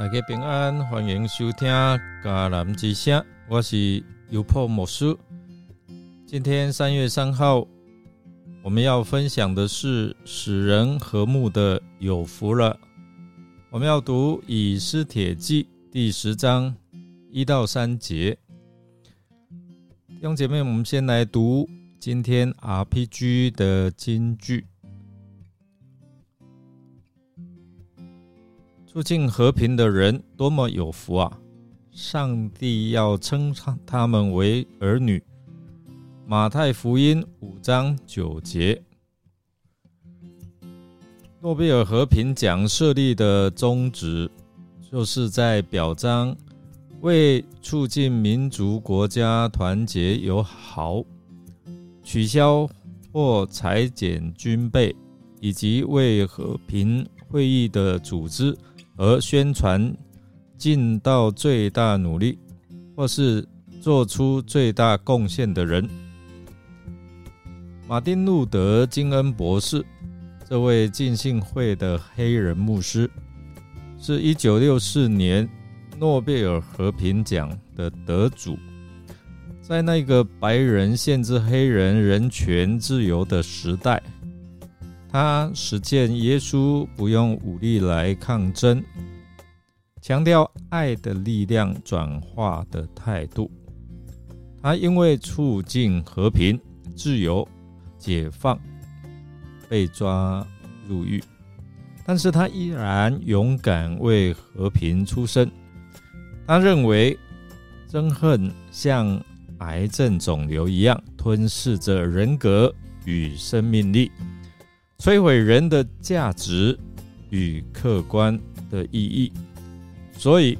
大家平安，欢迎收听迦南之声，我是尤破牧师。今天三月三号，我们要分享的是使人和睦的有福了。我们要读以斯帖记第十章一到三节。弟兄姐妹，我们先来读今天 RPG 的金句。促进和平的人多么有福啊！上帝要称他们为儿女。马太福音五章九节。诺贝尔和平奖设立的宗旨，就是在表彰为促进民族国家团结友好、取消或裁减军备，以及为和平会议的组织。而宣传尽到最大努力，或是做出最大贡献的人，马丁·路德·金恩博士，这位浸信会的黑人牧师，是一九六四年诺贝尔和平奖的得主。在那个白人限制黑人人权自由的时代。他实践耶稣不用武力来抗争，强调爱的力量转化的态度。他因为促进和平、自由、解放，被抓入狱，但是他依然勇敢为和平出声。他认为憎恨像癌症肿瘤一样吞噬着人格与生命力。摧毁人的价值与客观的意义，所以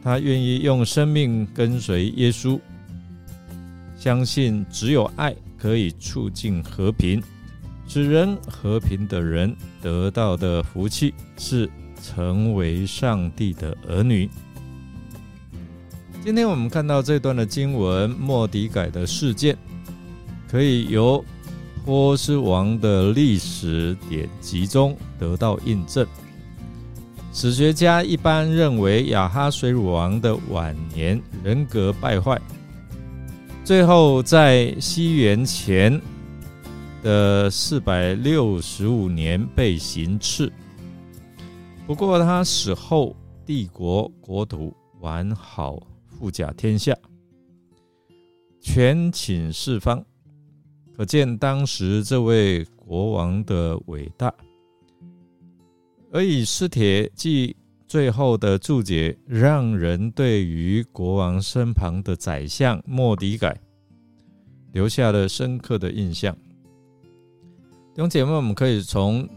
他愿意用生命跟随耶稣，相信只有爱可以促进和平，使人和平的人得到的福气是成为上帝的儿女。今天我们看到这段的经文，莫迪改的事件，可以由。波斯王的历史典籍中得到印证。史学家一般认为，亚哈水乳王的晚年人格败坏，最后在西元前的四百六十五年被行刺。不过他死后，帝国国土完好，富甲天下，权倾四方。可见当时这位国王的伟大，而以斯帖记最后的注解，让人对于国王身旁的宰相莫迪改留下了深刻的印象。弟兄姐妹，我们可以从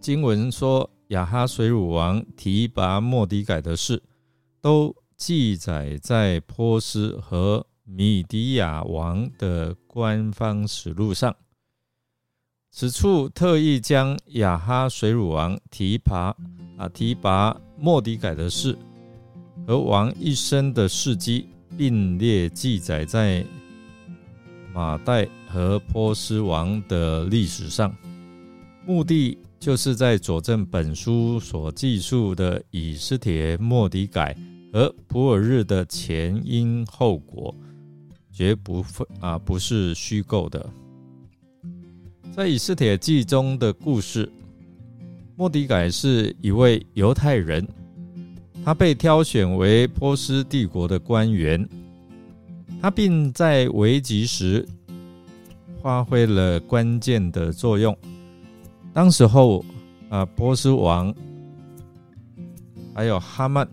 经文说亚哈水乳王提拔莫迪改的事，都记载在波斯和。米迪亚王的官方史录上，此处特意将亚哈水乳王提拔啊提拔莫迪改的事和王一生的事迹并列记载在马代和波斯王的历史上，目的就是在佐证本书所记述的以斯帖、莫迪改和普尔日的前因后果。绝不会啊，不是虚构的。在以斯帖记中的故事，莫迪改是一位犹太人，他被挑选为波斯帝国的官员，他并在危急时发挥了关键的作用。当时候啊，波斯王还有哈曼，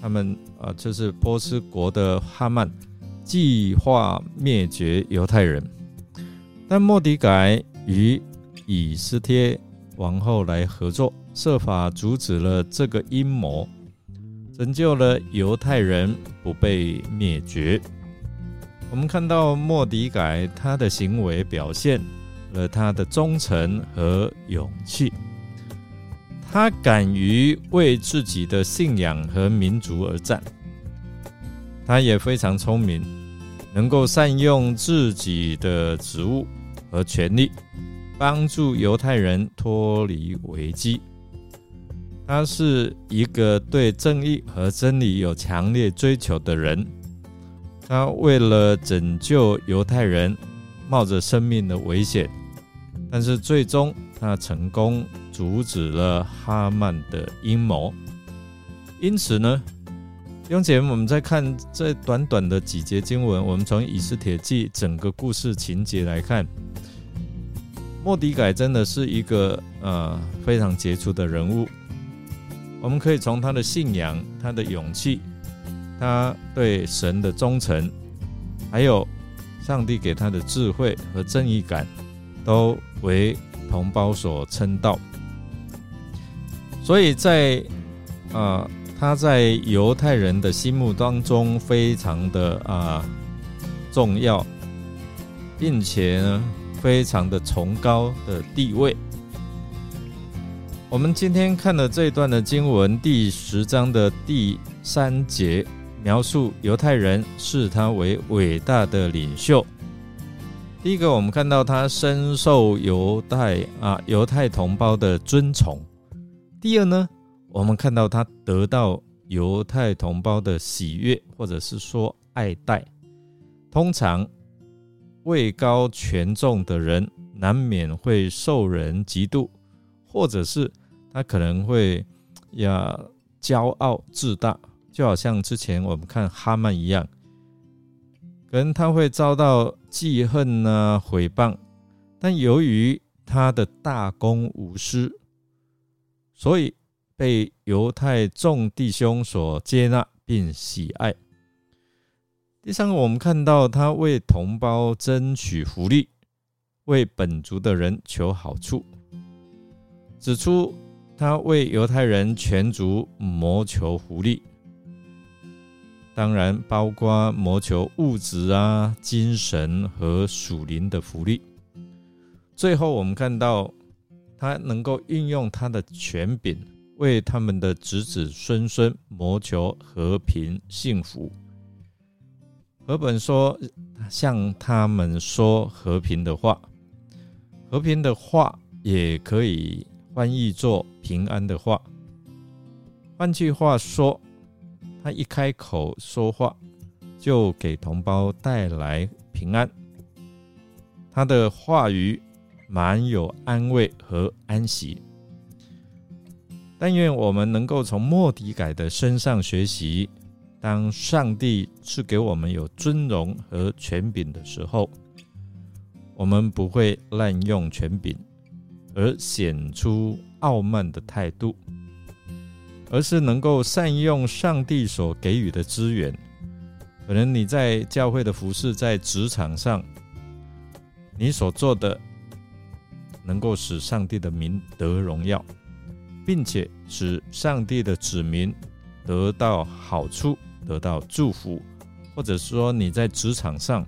他们啊，就是波斯国的哈曼。计划灭绝犹太人，但莫迪改与以斯帖王后来合作，设法阻止了这个阴谋，拯救了犹太人不被灭绝。我们看到莫迪改他的行为表现了他的忠诚和勇气，他敢于为自己的信仰和民族而战。他也非常聪明，能够善用自己的职务和权力，帮助犹太人脱离危机。他是一个对正义和真理有强烈追求的人。他为了拯救犹太人，冒着生命的危险，但是最终他成功阻止了哈曼的阴谋。因此呢，用姐，我们再看这短短的几节经文，我们从以斯帖记整个故事情节来看，莫迪改真的是一个呃非常杰出的人物。我们可以从他的信仰、他的勇气。他对神的忠诚，还有上帝给他的智慧和正义感，都为同胞所称道。所以在啊，他在犹太人的心目当中非常的啊重要，并且呢非常的崇高的地位。我们今天看的这一段的经文，第十章的第三节。描述犹太人视他为伟大的领袖。第一个，我们看到他深受犹太啊犹太同胞的尊崇。第二呢，我们看到他得到犹太同胞的喜悦，或者是说爱戴。通常位高权重的人，难免会受人嫉妒，或者是他可能会呀骄傲自大。就好像之前我们看哈曼一样，可能他会遭到记恨呢、毁谤，但由于他的大公无私，所以被犹太众弟兄所接纳并喜爱。第三个，我们看到他为同胞争取福利，为本族的人求好处，指出他为犹太人全族谋求福利。当然，包括谋求物质啊、精神和属灵的福利。最后，我们看到他能够运用他的权柄，为他们的子子孙孙谋求和平幸福。和本说向他们说和平的话，和平的话也可以翻译作平安的话。换句话说。他一开口说话，就给同胞带来平安。他的话语满有安慰和安息。但愿我们能够从莫迪改的身上学习：当上帝赐给我们有尊荣和权柄的时候，我们不会滥用权柄，而显出傲慢的态度。而是能够善用上帝所给予的资源。可能你在教会的服饰，在职场上，你所做的能够使上帝的名得荣耀，并且使上帝的子民得到好处、得到祝福，或者说你在职场上，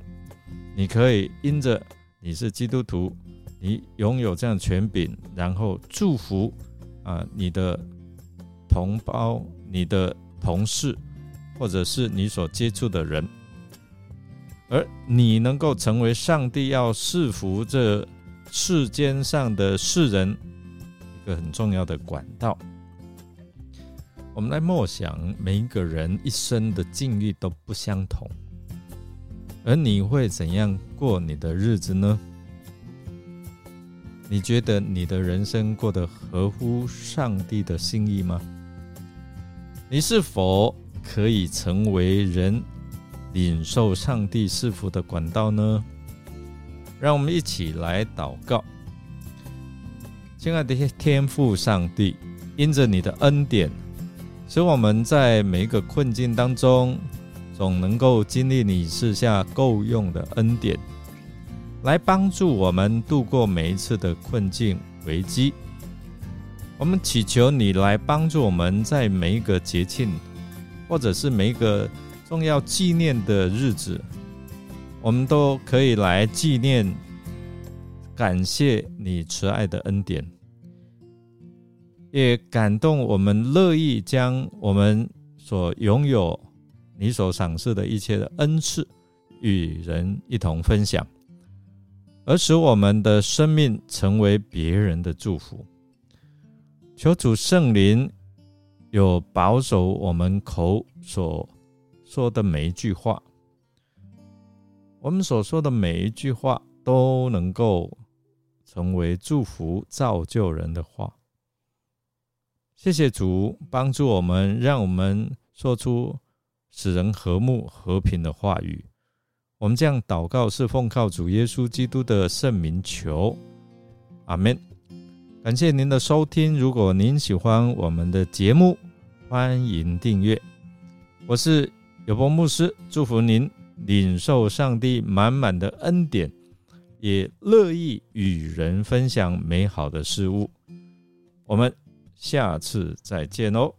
你可以因着你是基督徒，你拥有这样权柄，然后祝福啊你的。同胞、你的同事，或者是你所接触的人，而你能够成为上帝要赐福这世间上的世人个很重要的管道。我们来默想，每一个人一生的境遇都不相同，而你会怎样过你的日子呢？你觉得你的人生过得合乎上帝的心意吗？你是否可以成为人领受上帝赐福的管道呢？让我们一起来祷告，亲爱的天父上帝，因着你的恩典，使我们在每一个困境当中，总能够经历你赐下够用的恩典，来帮助我们度过每一次的困境危机。我们祈求你来帮助我们在每一个节庆，或者是每一个重要纪念的日子，我们都可以来纪念、感谢你慈爱的恩典，也感动我们乐意将我们所拥有、你所赏赐的一切的恩赐与人一同分享，而使我们的生命成为别人的祝福。求主圣灵有保守我们口所说的每一句话，我们所说的每一句话都能够成为祝福、造就人的话。谢谢主帮助我们，让我们说出使人和睦、和平的话语。我们这样祷告是奉靠主耶稣基督的圣名求，阿门。感谢您的收听。如果您喜欢我们的节目，欢迎订阅。我是有波牧师，祝福您领受上帝满满的恩典，也乐意与人分享美好的事物。我们下次再见哦。